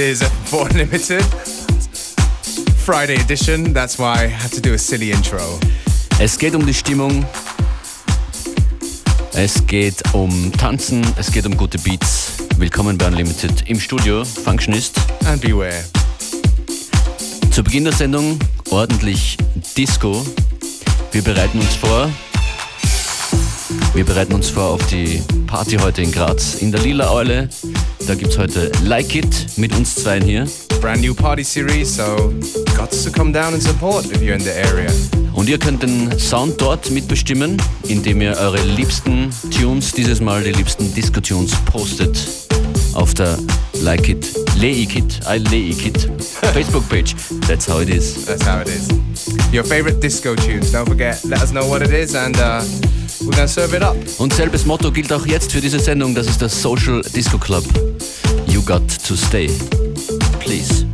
It is FM4 Unlimited. Friday edition, that's why I had to do a silly intro. Es geht um die Stimmung, es geht um Tanzen, es geht um gute Beats. Willkommen bei Unlimited im Studio, Functionist. And beware. Zu Beginn der Sendung ordentlich Disco. Wir bereiten uns vor. Wir bereiten uns vor auf die Party heute in Graz in der Lila Eule. Da gibt es heute Like It mit uns zweien hier. Brand new party series, so got to come down and support if you're in the area. Und ihr könnt den Sound dort mitbestimmen, indem ihr eure liebsten Tunes, dieses Mal die liebsten Disco-Tunes postet auf der Like It, Leikit, I Leikit Facebook page. That's how it is. That's how it is. Your favorite disco tunes, don't forget, let us know what it is and uh, we're gonna serve it up. Und selbes Motto gilt auch jetzt für diese Sendung, das ist der Social Disco Club. You got to stay. Please.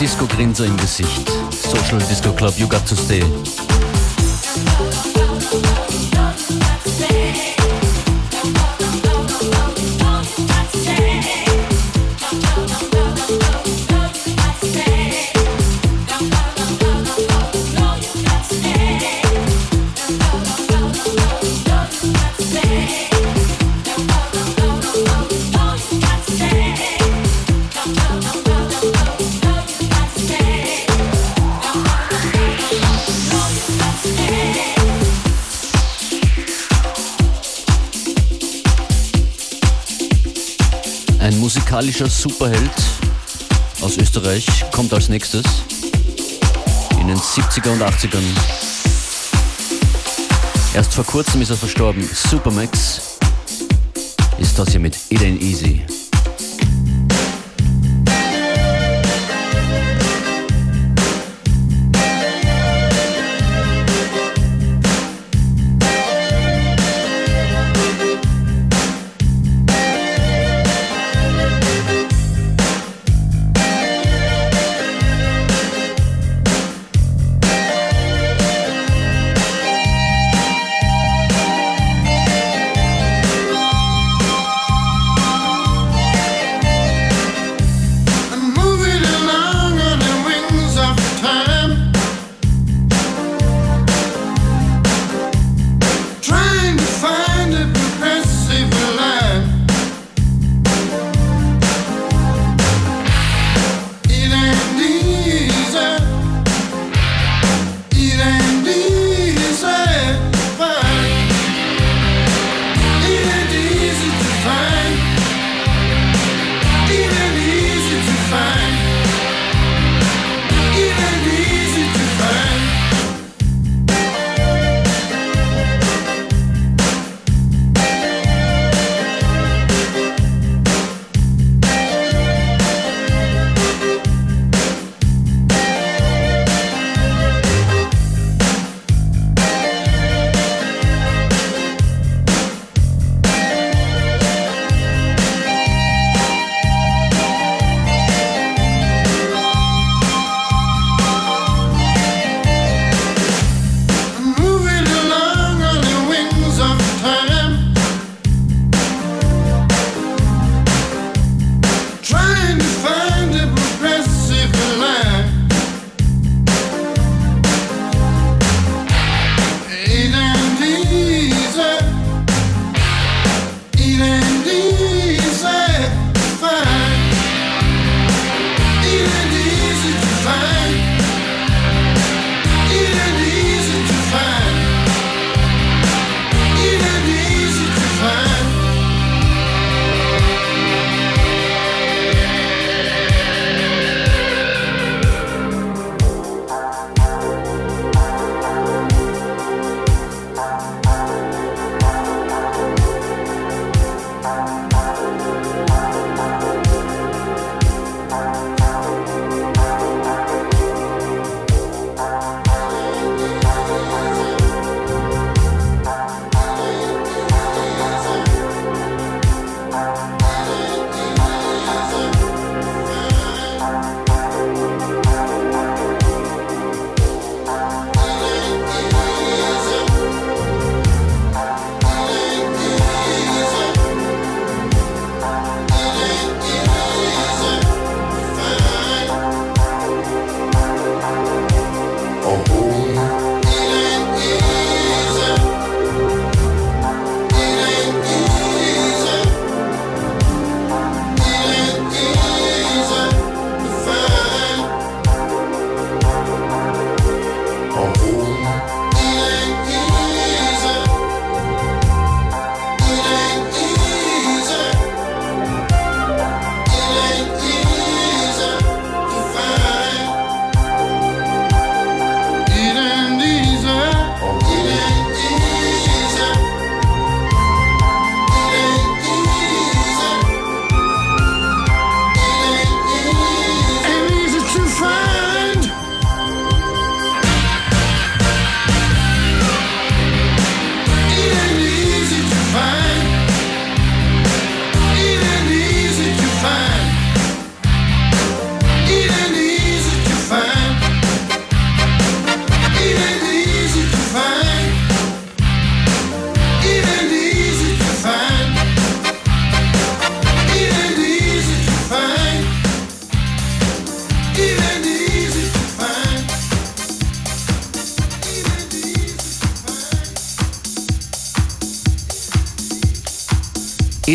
Disco-Grinser im Gesicht. Social Disco Club, you got to stay. Musikalischer Superheld aus Österreich kommt als nächstes in den 70er und 80ern. Erst vor kurzem ist er verstorben. Supermax ist das hier mit It Ain't Easy.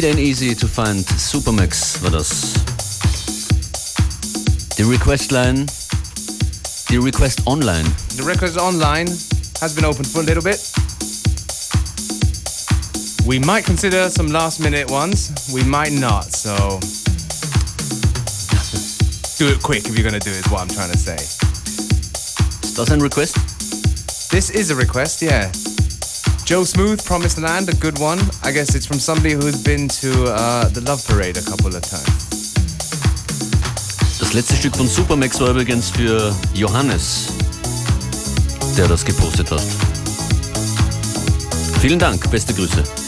It ain't easy to find Supermax war das. Die Request Line, die Request Online. The Request online has been open for a little bit. We might consider some last minute ones, we might not, so do it quick if you're gonna do it, is what I'm trying to say. Ist das ein Request? This is a request, yeah. Joe Smooth, Promised Land, a good one. I guess it's from somebody who's been to uh, the Love Parade a couple of times. Das letzte Stück von Supermax war übrigens für Johannes, der das gepostet hat. Vielen Dank, beste Grüße.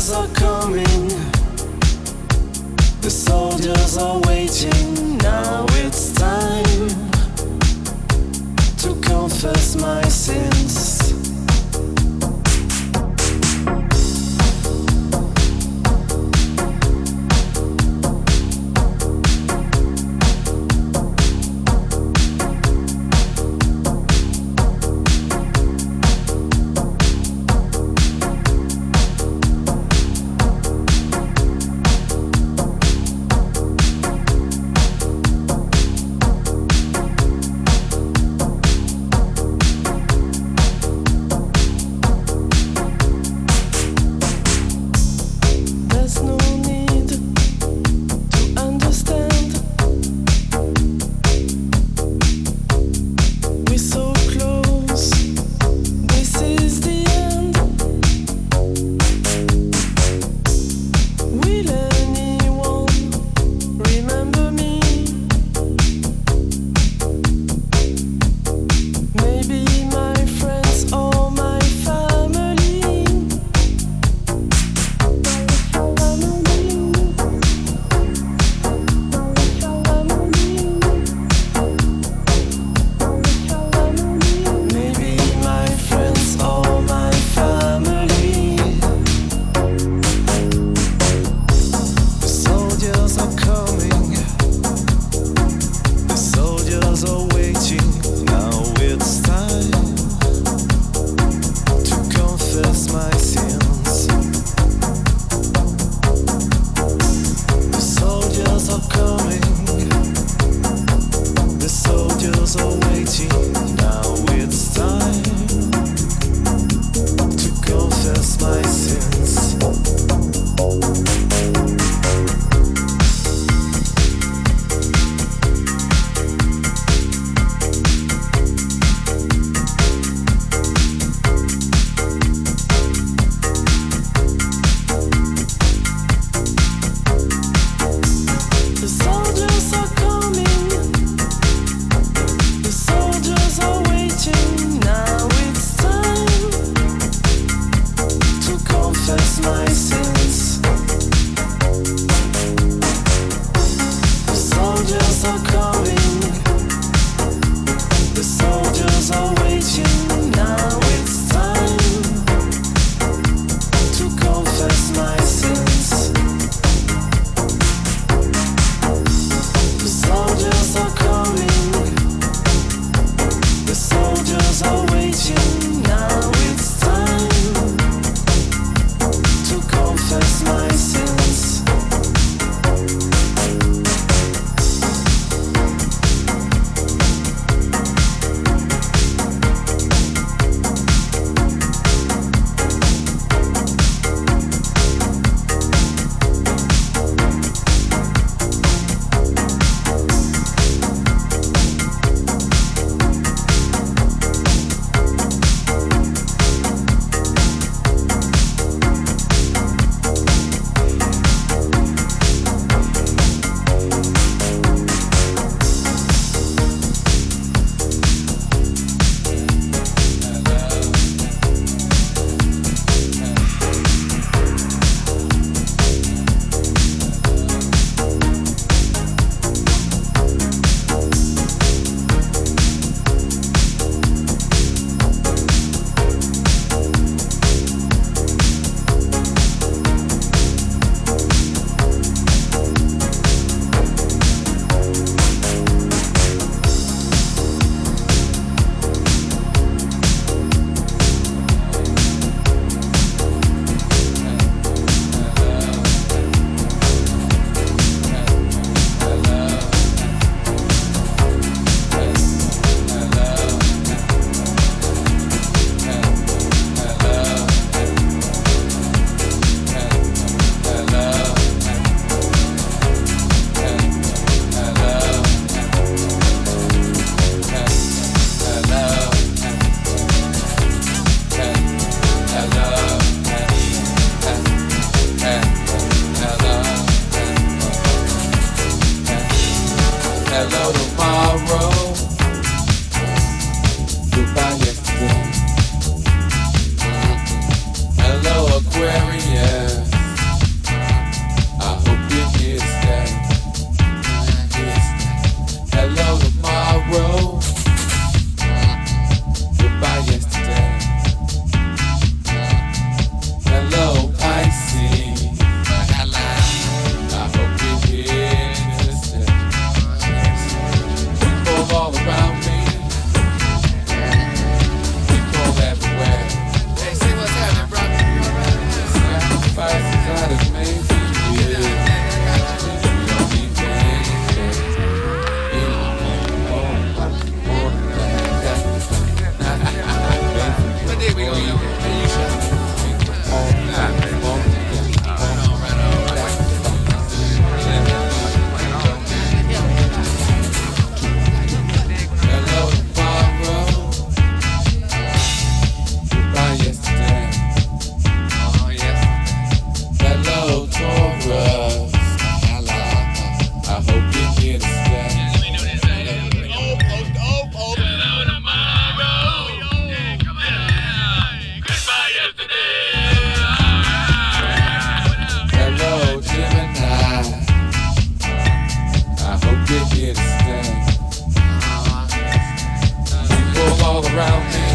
soldiers are coming. The soldiers are waiting. Now it's time to confess my sin. drought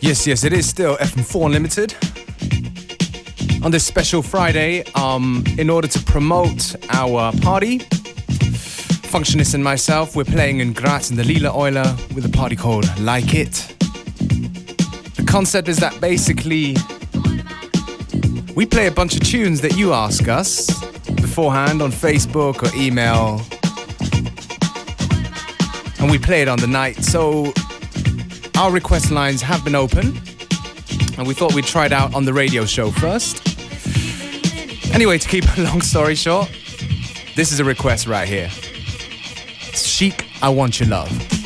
Yes, yes, it is still FM4 Unlimited. On this special Friday, um, in order to promote our party, Functionist and myself, we're playing in Graz in the Lila Euler with a party called Like It. The concept is that basically we play a bunch of tunes that you ask us beforehand on Facebook or email. And we play it on the night. So our request lines have been open, and we thought we'd try it out on the radio show first. Anyway, to keep a long story short, this is a request right here. Chic, I Want Your Love.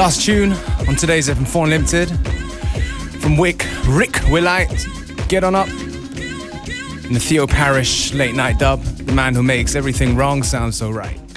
Last tune on today's FM4 Unlimited from Wick, Rick Wilhite, Get On Up, in the Theo Parrish late night dub, the man who makes everything wrong sound so right.